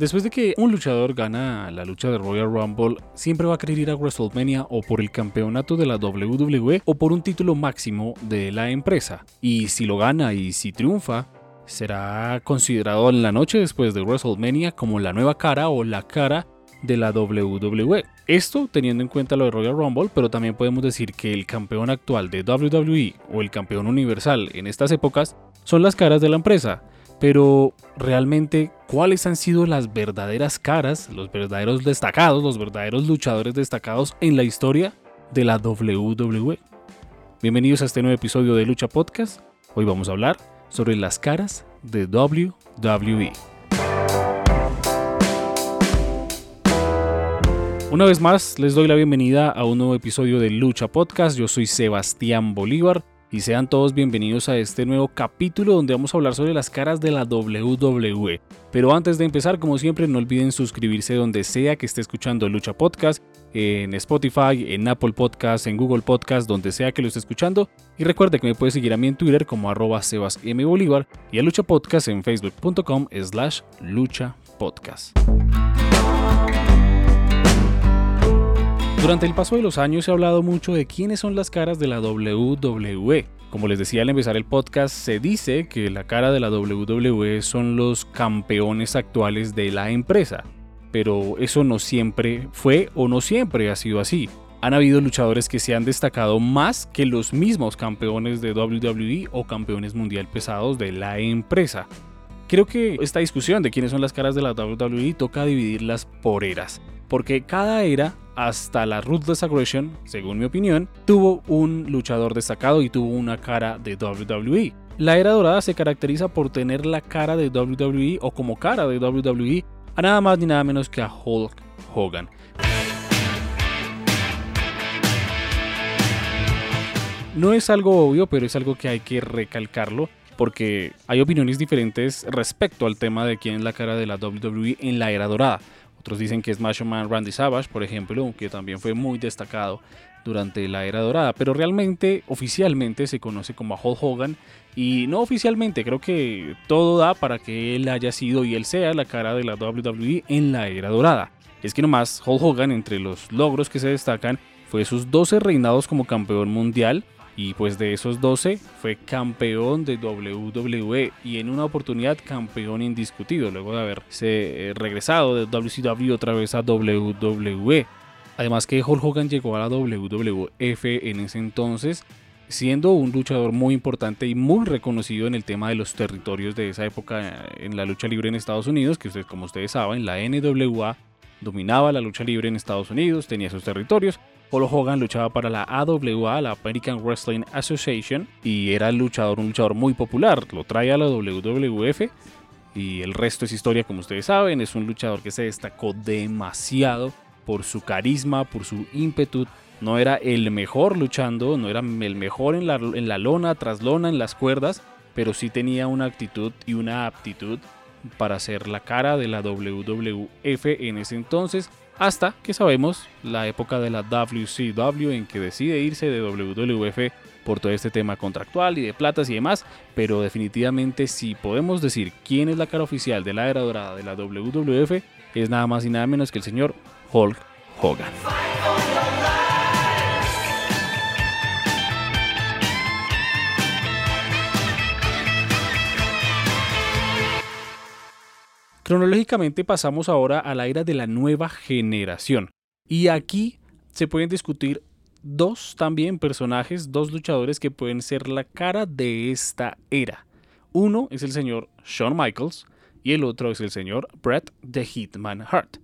Después de que un luchador gana la lucha de Royal Rumble, siempre va a querer ir a WrestleMania o por el campeonato de la WWE o por un título máximo de la empresa. Y si lo gana y si triunfa, será considerado en la noche después de WrestleMania como la nueva cara o la cara de la WWE. Esto teniendo en cuenta lo de Royal Rumble, pero también podemos decir que el campeón actual de WWE o el campeón universal en estas épocas son las caras de la empresa. Pero realmente, ¿cuáles han sido las verdaderas caras, los verdaderos destacados, los verdaderos luchadores destacados en la historia de la WWE? Bienvenidos a este nuevo episodio de Lucha Podcast. Hoy vamos a hablar sobre las caras de WWE. Una vez más, les doy la bienvenida a un nuevo episodio de Lucha Podcast. Yo soy Sebastián Bolívar y sean todos bienvenidos a este nuevo capítulo donde vamos a hablar sobre las caras de la WWE. Pero antes de empezar, como siempre, no olviden suscribirse donde sea que esté escuchando Lucha Podcast, en Spotify, en Apple Podcast, en Google Podcast, donde sea que lo esté escuchando. Y recuerde que me puede seguir a mí en Twitter como arroba sebasmbolívar y a Lucha Podcast en facebook.com slash lucha podcast. Durante el paso de los años se ha hablado mucho de quiénes son las caras de la WWE. Como les decía al empezar el podcast, se dice que la cara de la WWE son los campeones actuales de la empresa. Pero eso no siempre fue o no siempre ha sido así. Han habido luchadores que se han destacado más que los mismos campeones de WWE o campeones mundial pesados de la empresa. Creo que esta discusión de quiénes son las caras de la WWE toca dividirlas por eras, porque cada era hasta la Ruthless Aggression, según mi opinión, tuvo un luchador destacado y tuvo una cara de WWE. La era dorada se caracteriza por tener la cara de WWE o como cara de WWE a nada más ni nada menos que a Hulk Hogan. No es algo obvio, pero es algo que hay que recalcarlo porque hay opiniones diferentes respecto al tema de quién es la cara de la WWE en la era dorada. Otros dicen que es Macho Man Randy Savage, por ejemplo, que también fue muy destacado durante la era dorada, pero realmente, oficialmente se conoce como Hulk Hogan y no oficialmente, creo que todo da para que él haya sido y él sea la cara de la WWE en la era dorada. Es que nomás Hulk Hogan, entre los logros que se destacan, fue sus 12 reinados como campeón mundial, y pues de esos 12 fue campeón de WWE y en una oportunidad campeón indiscutido luego de haberse eh, regresado de WCW otra vez a WWE. Además que Hulk Hogan llegó a la WWF en ese entonces siendo un luchador muy importante y muy reconocido en el tema de los territorios de esa época eh, en la lucha libre en Estados Unidos, que ustedes, como ustedes saben, la NWA dominaba la lucha libre en Estados Unidos, tenía sus territorios, Polo Hogan luchaba para la AWA, la American Wrestling Association, y era luchador, un luchador muy popular. Lo trae a la WWF y el resto es historia, como ustedes saben. Es un luchador que se destacó demasiado por su carisma, por su ímpetu. No era el mejor luchando, no era el mejor en la, en la lona, tras lona, en las cuerdas, pero sí tenía una actitud y una aptitud para ser la cara de la WWF en ese entonces hasta que sabemos la época de la WCW en que decide irse de WWF por todo este tema contractual y de platas y demás, pero definitivamente si podemos decir quién es la cara oficial de la era dorada de la WWF, es nada más y nada menos que el señor Hulk Hogan. Cronológicamente pasamos ahora a la era de la nueva generación. Y aquí se pueden discutir dos también personajes, dos luchadores que pueden ser la cara de esta era. Uno es el señor Shawn Michaels y el otro es el señor Bret The Hitman Hart.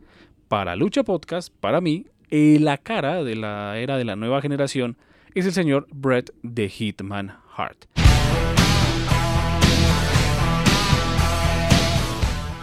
Para Lucha Podcast, para mí, eh, la cara de la era de la nueva generación es el señor Bret The Hitman Hart.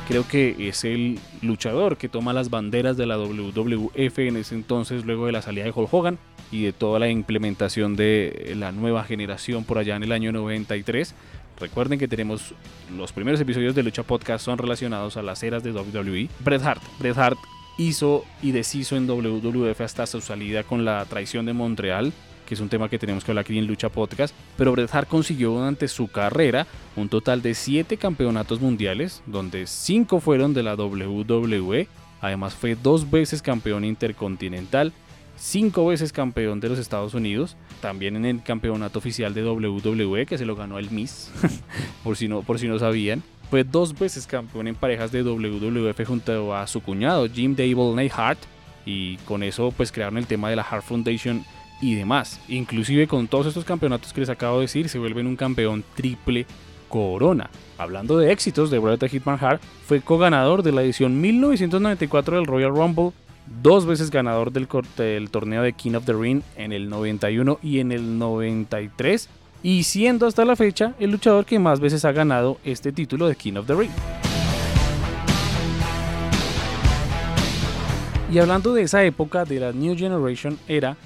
Creo que es el luchador que toma las banderas de la WWF en ese entonces luego de la salida de Hulk Hogan y de toda la implementación de la nueva generación por allá en el año 93. Recuerden que tenemos los primeros episodios de Lucha Podcast son relacionados a las eras de WWE. Bret Hart. Bret Hart hizo y deshizo en WWF hasta su salida con la traición de Montreal que es un tema que tenemos que hablar aquí en Lucha Podcast, pero Bret Hart consiguió durante su carrera un total de 7 campeonatos mundiales, donde 5 fueron de la WWE, además fue dos veces campeón intercontinental, 5 veces campeón de los Estados Unidos, también en el campeonato oficial de WWE que se lo ganó el Miss, por, si no, por si no sabían. Fue dos veces campeón en parejas de WWF junto a su cuñado Jim Dable Neidhart y con eso pues crearon el tema de la Hart Foundation y demás. Inclusive con todos estos campeonatos que les acabo de decir se vuelven un campeón triple corona. Hablando de éxitos de Bret Hitman Hart, fue co-ganador de la edición 1994 del Royal Rumble, dos veces ganador del, del torneo de King of the Ring en el 91 y en el 93 y siendo hasta la fecha el luchador que más veces ha ganado este título de King of the Ring. Y hablando de esa época, de la New Generation era,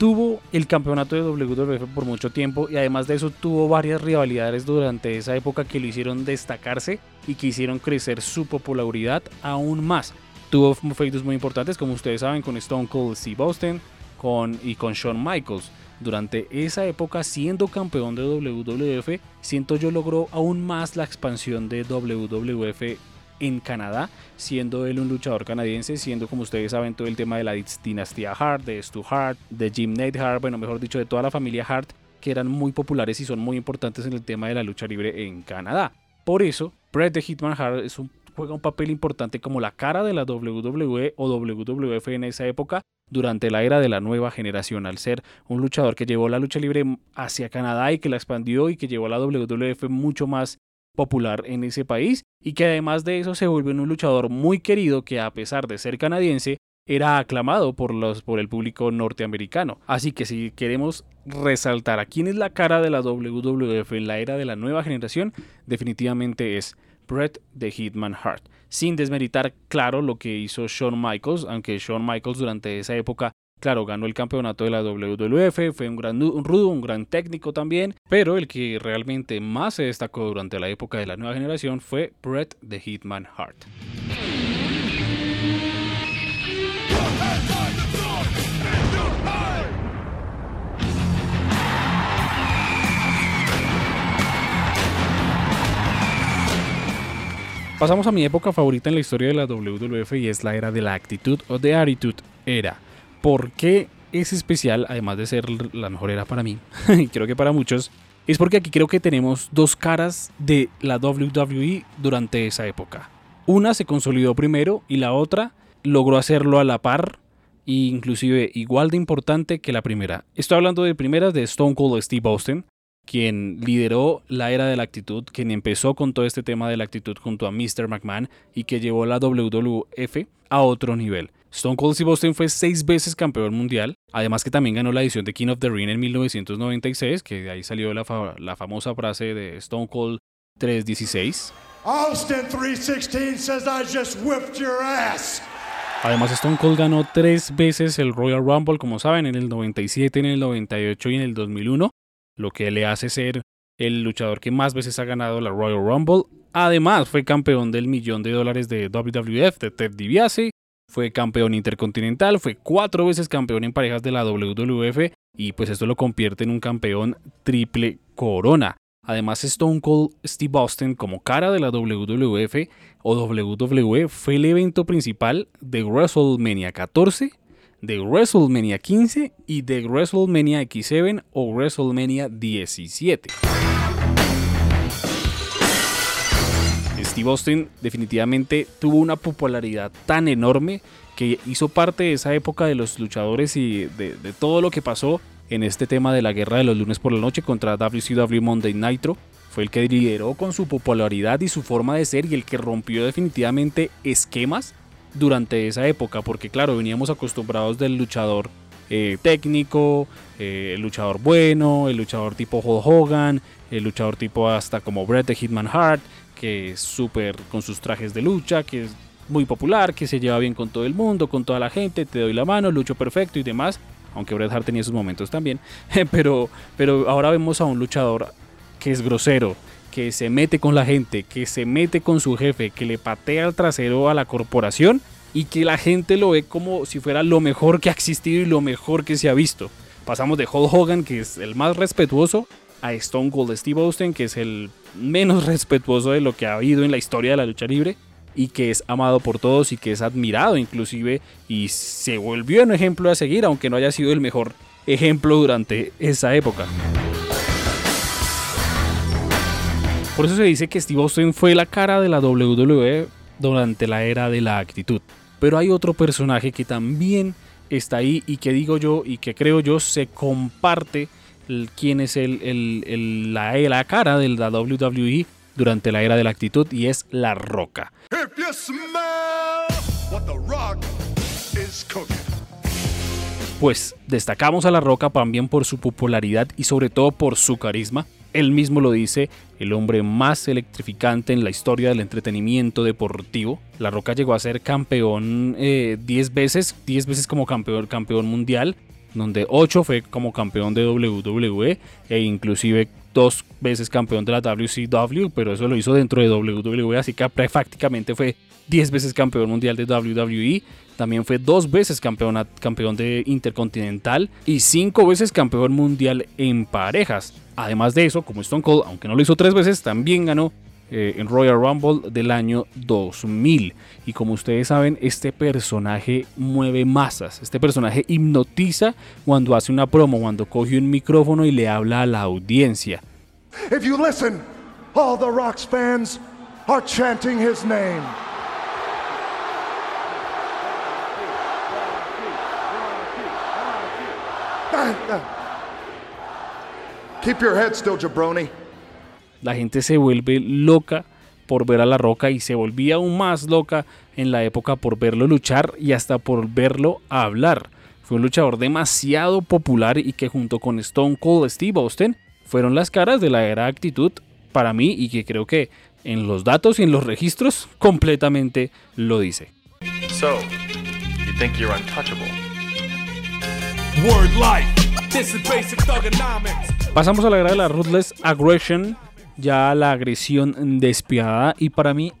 tuvo el campeonato de WWF por mucho tiempo y además de eso tuvo varias rivalidades durante esa época que lo hicieron destacarse y que hicieron crecer su popularidad aún más. Tuvo feudos muy importantes, como ustedes saben, con Stone Cold Steve Austin con, y con Shawn Michaels durante esa época siendo campeón de WWF, siento yo logró aún más la expansión de WWF en Canadá, siendo él un luchador canadiense, siendo como ustedes saben todo el tema de la dinastía Hart, de Stu Hart, de Jim Nate Hart, bueno, mejor dicho, de toda la familia Hart, que eran muy populares y son muy importantes en el tema de la lucha libre en Canadá. Por eso, Bret the Hitman Hart es juega un papel importante como la cara de la WWE o WWF en esa época, durante la era de la nueva generación, al ser un luchador que llevó la lucha libre hacia Canadá y que la expandió y que llevó a la WWF mucho más popular en ese país y que además de eso se volvió un luchador muy querido que a pesar de ser canadiense era aclamado por, los, por el público norteamericano. Así que si queremos resaltar a quién es la cara de la WWF en la era de la nueva generación, definitivamente es Bret the Hitman Hart. Sin desmeritar, claro, lo que hizo Shawn Michaels, aunque Shawn Michaels durante esa época, claro, ganó el campeonato de la WWF, fue un gran un rudo, un gran técnico también, pero el que realmente más se destacó durante la época de la nueva generación fue Bret the Hitman Hart. Pasamos a mi época favorita en la historia de la WWF y es la era de la actitud o de attitude era. ¿Por qué es especial, además de ser la mejor era para mí, y creo que para muchos? Es porque aquí creo que tenemos dos caras de la WWE durante esa época. Una se consolidó primero y la otra logró hacerlo a la par e inclusive igual de importante que la primera. Estoy hablando de primeras de Stone Cold Steve Austin, quien lideró la era de la actitud, quien empezó con todo este tema de la actitud junto a Mr. McMahon y que llevó la WWF a otro nivel. Stone Cold Steve Austin fue seis veces campeón mundial, además que también ganó la edición de King of the Ring en 1996, que de ahí salió la, la famosa frase de Stone Cold 316. Austin 316 says I just whipped your ass. Además, Stone Cold ganó tres veces el Royal Rumble, como saben, en el 97, en el 98 y en el 2001 lo que le hace ser el luchador que más veces ha ganado la Royal Rumble. Además, fue campeón del millón de dólares de WWF de Ted DiBiase, fue campeón intercontinental, fue cuatro veces campeón en parejas de la WWF y pues esto lo convierte en un campeón triple corona. Además, Stone Cold Steve Austin como cara de la WWF o WWE fue el evento principal de WrestleMania 14 de WrestleMania 15 y de WrestleMania X7 o WrestleMania 17. Steve Austin definitivamente tuvo una popularidad tan enorme que hizo parte de esa época de los luchadores y de, de todo lo que pasó en este tema de la guerra de los lunes por la noche contra WCW Monday Nitro. Fue el que lideró con su popularidad y su forma de ser y el que rompió definitivamente esquemas durante esa época, porque claro, veníamos acostumbrados del luchador eh, técnico, eh, el luchador bueno, el luchador tipo Hogan, el luchador tipo hasta como Bret the Hitman Hart, que es súper con sus trajes de lucha, que es muy popular, que se lleva bien con todo el mundo, con toda la gente, te doy la mano, lucho perfecto y demás. Aunque Bret Hart tenía sus momentos también. pero, pero ahora vemos a un luchador que es grosero, que se mete con la gente, que se mete con su jefe, que le patea el trasero a la corporación y que la gente lo ve como si fuera lo mejor que ha existido y lo mejor que se ha visto. Pasamos de Hulk Hogan, que es el más respetuoso, a Stone Cold Steve Austin, que es el menos respetuoso de lo que ha habido en la historia de la lucha libre y que es amado por todos y que es admirado inclusive y se volvió un ejemplo a seguir, aunque no haya sido el mejor ejemplo durante esa época. Por eso se dice que Steve Austin fue la cara de la WWE durante la era de la actitud. Pero hay otro personaje que también está ahí y que digo yo y que creo yo se comparte quién es el, la, la cara de la WWE durante la era de la actitud y es La Roca. Pues destacamos a La Roca también por su popularidad y sobre todo por su carisma. Él mismo lo dice, el hombre más electrificante en la historia del entretenimiento deportivo. La Roca llegó a ser campeón 10 eh, veces, 10 veces como campeón, campeón mundial, donde 8 fue como campeón de WWE e inclusive dos veces campeón de la WCW, pero eso lo hizo dentro de WWE, así que prácticamente fue 10 veces campeón mundial de WWE. También fue dos veces campeón, campeón de Intercontinental y cinco veces campeón mundial en parejas. Además de eso, como Stone Cold, aunque no lo hizo tres veces, también ganó eh, en Royal Rumble del año 2000. Y como ustedes saben, este personaje mueve masas. Este personaje hipnotiza cuando hace una promo, cuando coge un micrófono y le habla a la audiencia. If you listen, all the Rocks fans are chanting his name. Keep your head still, jabroni. La gente se vuelve loca por ver a La Roca y se volvía aún más loca en la época por verlo luchar y hasta por verlo hablar. Fue un luchador demasiado popular y que junto con Stone Cold Steve Austin fueron las caras de la era actitud para mí y que creo que en los datos y en los registros completamente lo dice. So, you think you're untouchable? Word. This is basic Pasamos a la era de la Ruthless Aggression ya la agresión despiadada. Y para mí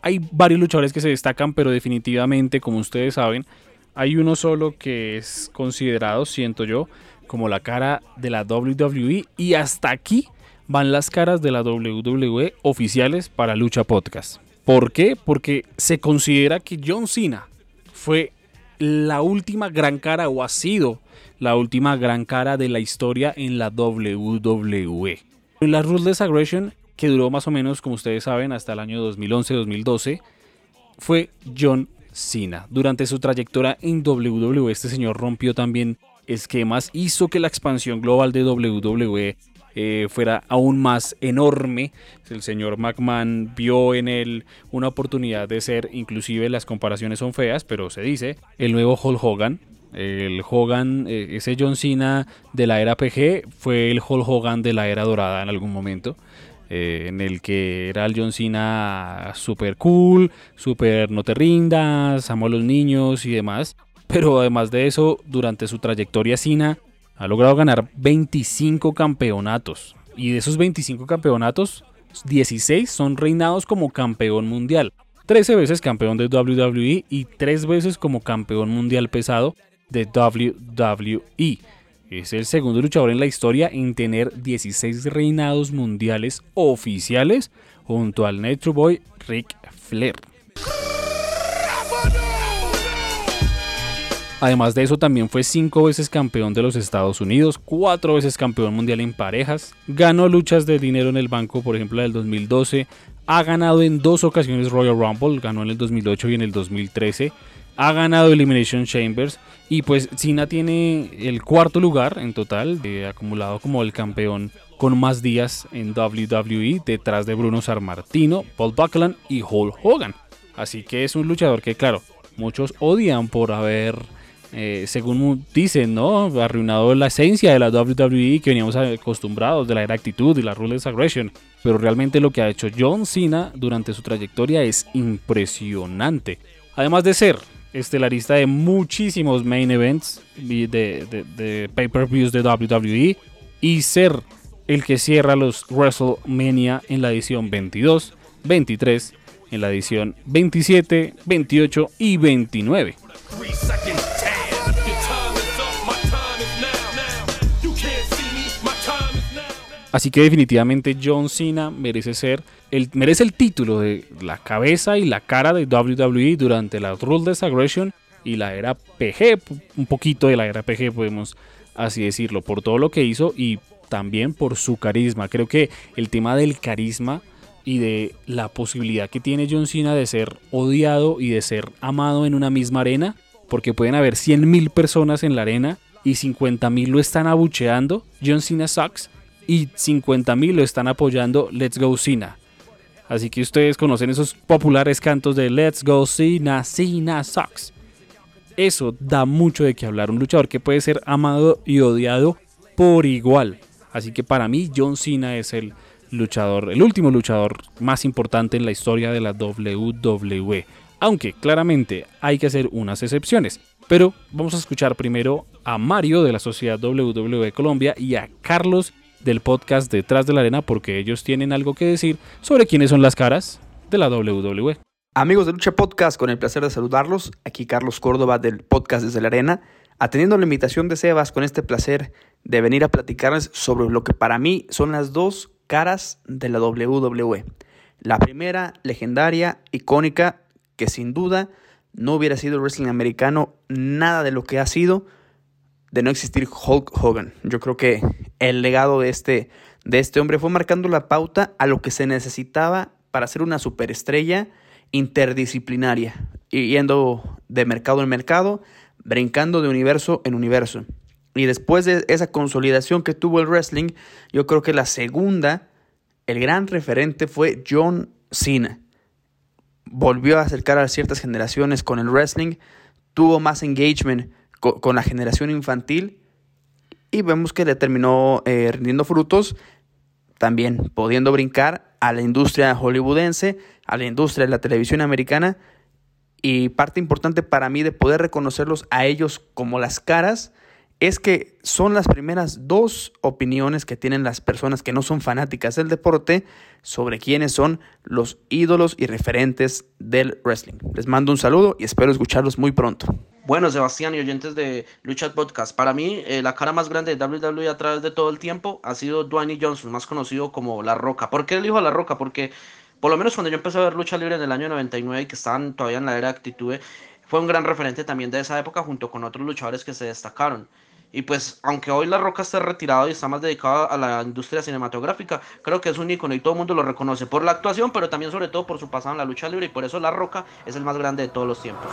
hay varios luchadores que se destacan, pero definitivamente, como ustedes saben, hay uno solo que es considerado, siento yo, como la cara de la WWE. Y hasta aquí van las caras de la WWE oficiales para Lucha Podcast. ¿Por qué? Porque se considera que John Cena fue la última gran cara o ha sido la última gran cara de la historia en la WWE. La Ruthless Aggression, que duró más o menos, como ustedes saben, hasta el año 2011-2012, fue John Cena. Durante su trayectoria en WWE, este señor rompió también esquemas, hizo que la expansión global de WWE eh, fuera aún más enorme. El señor McMahon vio en él una oportunidad de ser, inclusive las comparaciones son feas, pero se dice, el nuevo Hulk Hogan. El Hogan, eh, ese John Cena de la era PG, fue el Hulk Hogan de la era dorada en algún momento. Eh, en el que era el John Cena super cool, super no te rindas, amo a los niños y demás. Pero además de eso, durante su trayectoria Cena ha logrado ganar 25 campeonatos. Y de esos 25 campeonatos, 16 son reinados como campeón mundial. 13 veces campeón de WWE y 3 veces como campeón mundial pesado de WWE. Es el segundo luchador en la historia en tener 16 reinados mundiales oficiales junto al Nature Boy Rick Flair. Además de eso, también fue cinco veces campeón de los Estados Unidos, cuatro veces campeón mundial en parejas, ganó luchas de dinero en el banco, por ejemplo, del 2012, ha ganado en dos ocasiones Royal Rumble, ganó en el 2008 y en el 2013, ha ganado Elimination Chambers y pues Cena tiene el cuarto lugar en total, eh, acumulado como el campeón con más días en WWE detrás de Bruno Sarmartino, Paul Buckland y Hulk Hogan. Así que es un luchador que claro, muchos odian por haber, eh, según dicen, ¿no? arruinado la esencia de la WWE que veníamos acostumbrados de la era actitud y la Ruthless Aggression. Pero realmente lo que ha hecho John Cena durante su trayectoria es impresionante. Además de ser estelarista de muchísimos main events de, de, de pay-per-views de WWE y ser el que cierra los WrestleMania en la edición 22, 23, en la edición 27, 28 y 29. Así que definitivamente John Cena merece ser merece el título de la cabeza y la cara de WWE durante la Ruthless Aggression y la era PG, un poquito de la era PG podemos así decirlo, por todo lo que hizo y también por su carisma. Creo que el tema del carisma y de la posibilidad que tiene John Cena de ser odiado y de ser amado en una misma arena, porque pueden haber 100.000 personas en la arena y 50.000 lo están abucheando, John Cena sucks, y 50.000 lo están apoyando Let's Go Cena. Así que ustedes conocen esos populares cantos de Let's Go Cena, Cena sucks. Eso da mucho de qué hablar. Un luchador que puede ser amado y odiado por igual. Así que para mí John Cena es el luchador, el último luchador más importante en la historia de la WWE. Aunque claramente hay que hacer unas excepciones. Pero vamos a escuchar primero a Mario de la Sociedad WWE Colombia y a Carlos del podcast Detrás de la Arena porque ellos tienen algo que decir sobre quiénes son las caras de la WWE. Amigos de Lucha Podcast, con el placer de saludarlos. Aquí Carlos Córdoba del podcast Desde la Arena, atendiendo la invitación de Sebas con este placer de venir a platicarles sobre lo que para mí son las dos caras de la WWE. La primera, legendaria, icónica, que sin duda no hubiera sido el wrestling americano nada de lo que ha sido de no existir Hulk Hogan. Yo creo que el legado de este, de este hombre fue marcando la pauta a lo que se necesitaba para ser una superestrella interdisciplinaria, yendo de mercado en mercado, brincando de universo en universo. Y después de esa consolidación que tuvo el wrestling, yo creo que la segunda, el gran referente fue John Cena. Volvió a acercar a ciertas generaciones con el wrestling, tuvo más engagement con, la generación infantil y vemos que le terminó eh, rindiendo frutos, también pudiendo brincar a la industria hollywoodense, a la industria de la televisión americana y parte importante para mí de poder reconocerlos a ellos como las caras es que son las primeras dos opiniones que tienen las personas que no son fanáticas del deporte sobre quiénes son los ídolos y referentes del wrestling. Les mando un saludo y espero escucharlos muy pronto. Bueno, Sebastián y oyentes de Lucha Podcast, para mí eh, la cara más grande de WWE a través de todo el tiempo ha sido Dwayne Johnson, más conocido como La Roca. ¿Por qué elijo a La Roca? Porque por lo menos cuando yo empecé a ver lucha libre en el año 99 y que estaban todavía en la era de actitud, fue un gran referente también de esa época junto con otros luchadores que se destacaron. Y pues, aunque hoy La Roca esté retirado y está más dedicado a la industria cinematográfica, creo que es un icono y todo el mundo lo reconoce por la actuación, pero también sobre todo por su pasado en la lucha libre y por eso La Roca es el más grande de todos los tiempos.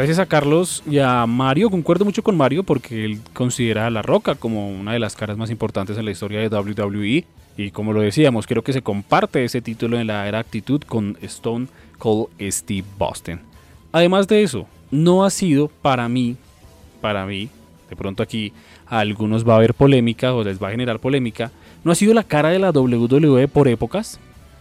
Gracias a Carlos y a Mario, concuerdo mucho con Mario porque él considera a La Roca como una de las caras más importantes en la historia de WWE y como lo decíamos, creo que se comparte ese título en la era actitud con Stone Cold Steve Boston. Además de eso, no ha sido para mí, para mí, de pronto aquí a algunos va a haber polémica o les va a generar polémica, no ha sido la cara de la WWE por épocas.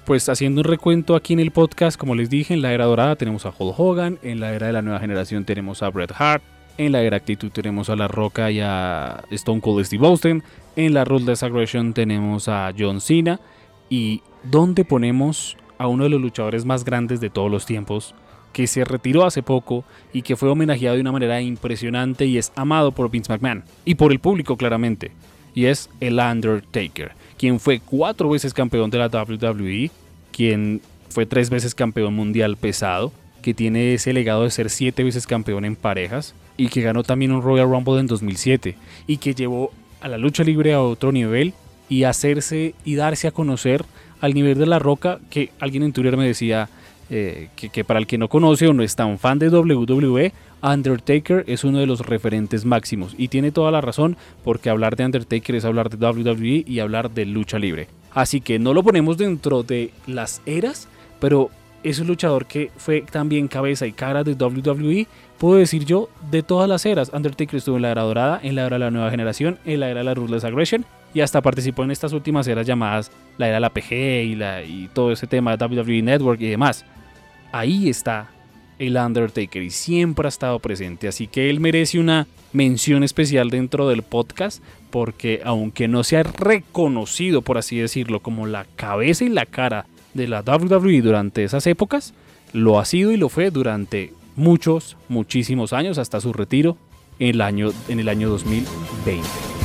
Pues haciendo un recuento aquí en el podcast, como les dije, en la era dorada tenemos a Hulk Hogan, en la era de la nueva generación tenemos a Bret Hart, en la era actitud tenemos a La Roca y a Stone Cold Steve Austin, en la Ruthless Aggression tenemos a John Cena y ¿dónde ponemos a uno de los luchadores más grandes de todos los tiempos, que se retiró hace poco y que fue homenajeado de una manera impresionante y es amado por Vince McMahon y por el público claramente. Y es el Undertaker, quien fue cuatro veces campeón de la WWE, quien fue tres veces campeón mundial pesado, que tiene ese legado de ser siete veces campeón en parejas y que ganó también un Royal Rumble en 2007 y que llevó a la lucha libre a otro nivel y hacerse y darse a conocer al nivel de la roca que alguien en Twitter me decía eh, que, para el que no conoce o no es tan fan de WWE, Undertaker es uno de los referentes máximos y tiene toda la razón porque hablar de Undertaker es hablar de WWE y hablar de lucha libre. Así que no lo ponemos dentro de las eras, pero es un luchador que fue también cabeza y cara de WWE, puedo decir yo, de todas las eras. Undertaker estuvo en la era dorada, en la era de la nueva generación, en la era de la Ruthless Aggression y hasta participó en estas últimas eras llamadas la era de la PG y, y todo ese tema de WWE Network y demás ahí está el Undertaker y siempre ha estado presente. Así que él merece una mención especial dentro del podcast porque aunque no se ha reconocido, por así decirlo, como la cabeza y la cara de la WWE durante esas épocas, lo ha sido y lo fue durante muchos, muchísimos años hasta su retiro en el año, en el año 2020.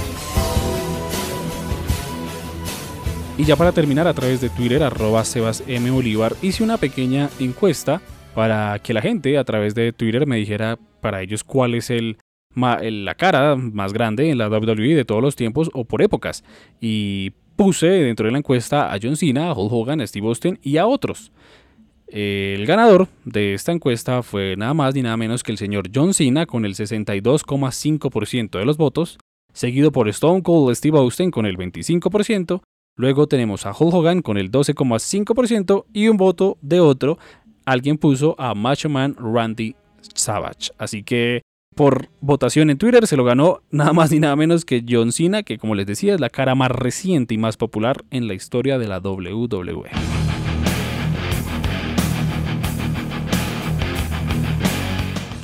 Y ya para terminar, a través de Twitter, arroba Sebas M. Bolívar, hice una pequeña encuesta para que la gente a través de Twitter me dijera para ellos cuál es el, la cara más grande en la WWE de todos los tiempos o por épocas. Y puse dentro de la encuesta a John Cena, a Hulk Hogan, a Steve Austin y a otros. El ganador de esta encuesta fue nada más ni nada menos que el señor John Cena con el 62,5% de los votos, seguido por Stone Cold Steve Austin con el 25%, luego tenemos a Hulk Hogan con el 12,5% y un voto de otro, alguien puso a Macho Man Randy Savage. Así que por votación en Twitter se lo ganó nada más ni nada menos que John Cena, que como les decía es la cara más reciente y más popular en la historia de la WWE.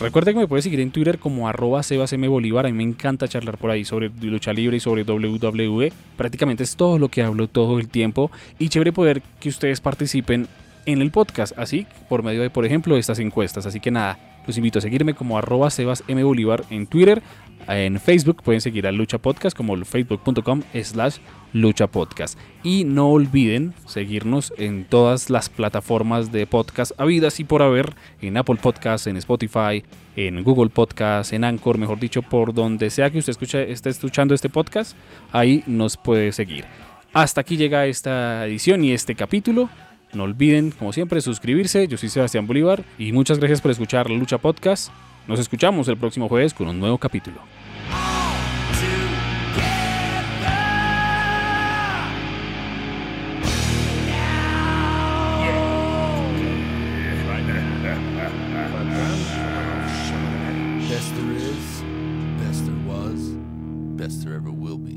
Recuerden que me puedes seguir en Twitter como arroba Bolívar. A mí me encanta charlar por ahí sobre lucha libre y sobre WWE. Prácticamente es todo lo que hablo todo el tiempo. Y chévere poder que ustedes participen en el podcast, así por medio de, por ejemplo, estas encuestas. Así que nada, los invito a seguirme como arroba en Twitter. En Facebook pueden seguir a Lucha Podcast como facebook.com slash Lucha Podcast. Y no olviden seguirnos en todas las plataformas de podcast habidas y por haber, en Apple Podcast, en Spotify, en Google Podcast, en Anchor, mejor dicho, por donde sea que usted escuche, esté escuchando este podcast, ahí nos puede seguir. Hasta aquí llega esta edición y este capítulo. No olviden, como siempre, suscribirse. Yo soy Sebastián Bolívar y muchas gracias por escuchar Lucha Podcast. Nos escuchamos el próximo jueves con un nuevo capítulo. best there ever will be.